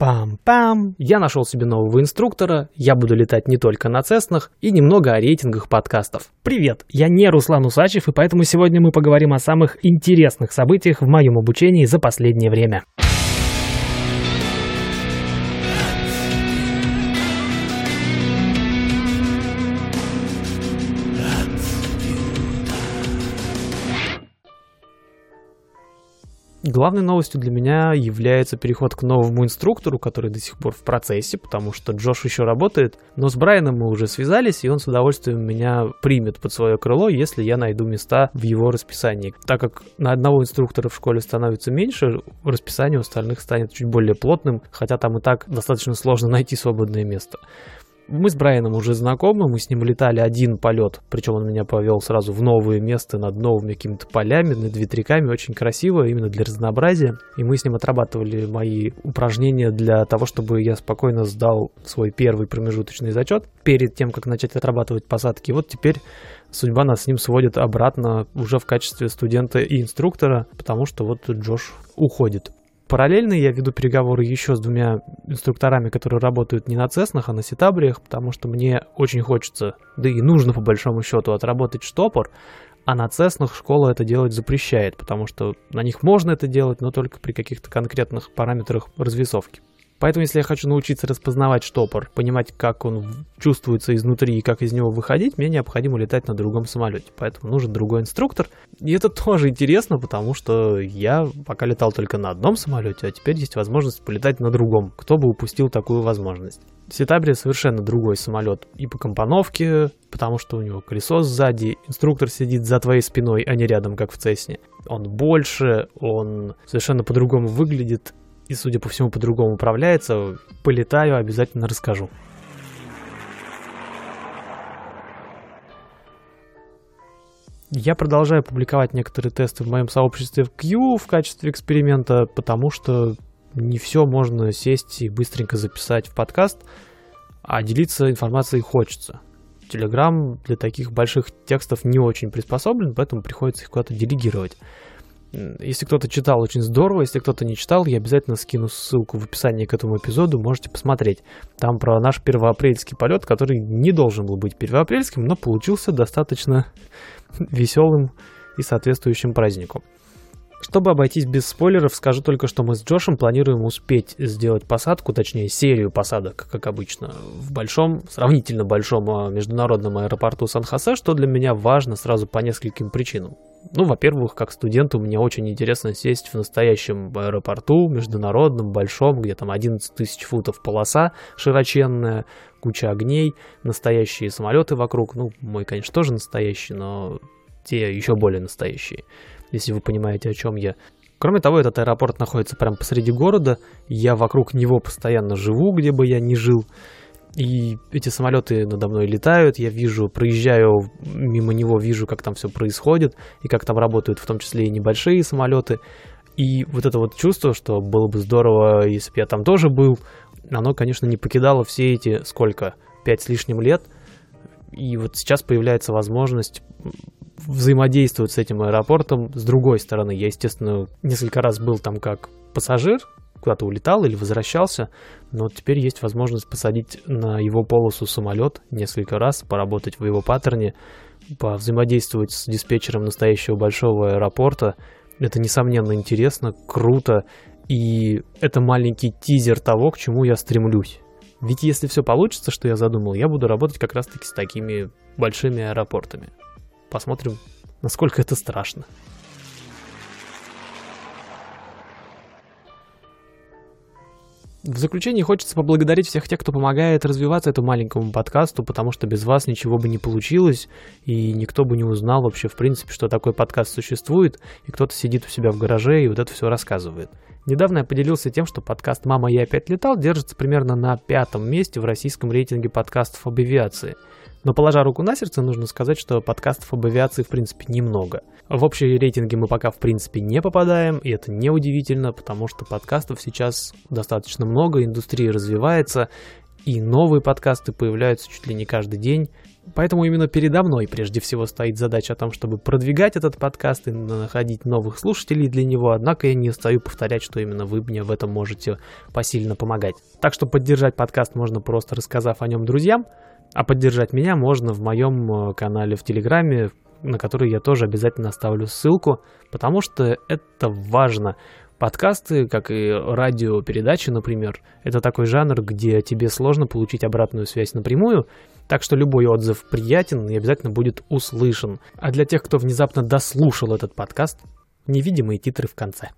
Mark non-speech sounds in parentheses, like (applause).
Пам-пам! Я нашел себе нового инструктора, я буду летать не только на Цеснах и немного о рейтингах подкастов. Привет, я не Руслан Усачев, и поэтому сегодня мы поговорим о самых интересных событиях в моем обучении за последнее время. Главной новостью для меня является переход к новому инструктору, который до сих пор в процессе, потому что Джош еще работает, но с Брайаном мы уже связались, и он с удовольствием меня примет под свое крыло, если я найду места в его расписании. Так как на одного инструктора в школе становится меньше, расписание у остальных станет чуть более плотным, хотя там и так достаточно сложно найти свободное место. Мы с Брайаном уже знакомы, мы с ним летали один полет, причем он меня повел сразу в новое место над новыми какими-то полями, над ветряками, очень красиво, именно для разнообразия. И мы с ним отрабатывали мои упражнения для того, чтобы я спокойно сдал свой первый промежуточный зачет перед тем, как начать отрабатывать посадки. Вот теперь судьба нас с ним сводит обратно уже в качестве студента и инструктора, потому что вот Джош уходит. Параллельно я веду переговоры еще с двумя инструкторами, которые работают не на Цеснах, а на Ситабриях, потому что мне очень хочется, да и нужно по большому счету, отработать штопор, а на Цеснах школа это делать запрещает, потому что на них можно это делать, но только при каких-то конкретных параметрах развесовки. Поэтому, если я хочу научиться распознавать штопор, понимать, как он чувствуется изнутри и как из него выходить, мне необходимо летать на другом самолете. Поэтому нужен другой инструктор. И это тоже интересно, потому что я пока летал только на одном самолете, а теперь есть возможность полетать на другом. Кто бы упустил такую возможность? Ситабри совершенно другой самолет и по компоновке, потому что у него колесо сзади, инструктор сидит за твоей спиной, а не рядом, как в Цесне. Он больше, он совершенно по-другому выглядит, и, судя по всему, по-другому управляется. Полетаю, обязательно расскажу. Я продолжаю публиковать некоторые тесты в моем сообществе в Q в качестве эксперимента, потому что не все можно сесть и быстренько записать в подкаст, а делиться информацией хочется. Telegram для таких больших текстов не очень приспособлен, поэтому приходится их куда-то делегировать. Если кто-то читал, очень здорово. Если кто-то не читал, я обязательно скину ссылку в описании к этому эпизоду. Можете посмотреть. Там про наш первоапрельский полет, который не должен был быть первоапрельским, но получился достаточно (laughs) веселым и соответствующим празднику. Чтобы обойтись без спойлеров, скажу только, что мы с Джошем планируем успеть сделать посадку, точнее серию посадок, как обычно, в большом, сравнительно большом а, международном аэропорту Сан-Хосе, что для меня важно сразу по нескольким причинам. Ну, во-первых, как студенту мне очень интересно сесть в настоящем аэропорту, международном, большом, где там 11 тысяч футов полоса широченная, куча огней, настоящие самолеты вокруг. Ну, мой, конечно, тоже настоящий, но те еще более настоящие если вы понимаете, о чем я. Кроме того, этот аэропорт находится прямо посреди города, я вокруг него постоянно живу, где бы я ни жил. И эти самолеты надо мной летают, я вижу, проезжаю мимо него, вижу, как там все происходит, и как там работают в том числе и небольшие самолеты. И вот это вот чувство, что было бы здорово, если бы я там тоже был, оно, конечно, не покидало все эти, сколько, пять с лишним лет. И вот сейчас появляется возможность взаимодействовать с этим аэропортом с другой стороны. Я, естественно, несколько раз был там как пассажир, куда-то улетал или возвращался, но теперь есть возможность посадить на его полосу самолет несколько раз, поработать в его паттерне, взаимодействовать с диспетчером настоящего большого аэропорта. Это, несомненно, интересно, круто, и это маленький тизер того, к чему я стремлюсь. Ведь если все получится, что я задумал, я буду работать как раз-таки с такими большими аэропортами. Посмотрим, насколько это страшно. В заключение хочется поблагодарить всех тех, кто помогает развиваться этому маленькому подкасту, потому что без вас ничего бы не получилось, и никто бы не узнал вообще, в принципе, что такой подкаст существует, и кто-то сидит у себя в гараже и вот это все рассказывает. Недавно я поделился тем, что подкаст «Мама, я опять летал» держится примерно на пятом месте в российском рейтинге подкастов об авиации – но положа руку на сердце, нужно сказать, что подкастов об авиации в принципе немного. В общие рейтинги мы пока в принципе не попадаем, и это неудивительно, потому что подкастов сейчас достаточно много, индустрия развивается, и новые подкасты появляются чуть ли не каждый день. Поэтому именно передо мной прежде всего стоит задача о том, чтобы продвигать этот подкаст и находить новых слушателей для него, однако я не устаю повторять, что именно вы мне в этом можете посильно помогать. Так что поддержать подкаст можно просто рассказав о нем друзьям, а поддержать меня можно в моем э, канале в Телеграме, на который я тоже обязательно оставлю ссылку, потому что это важно. Подкасты, как и радиопередачи, например, это такой жанр, где тебе сложно получить обратную связь напрямую, так что любой отзыв приятен и обязательно будет услышан. А для тех, кто внезапно дослушал этот подкаст, невидимые титры в конце.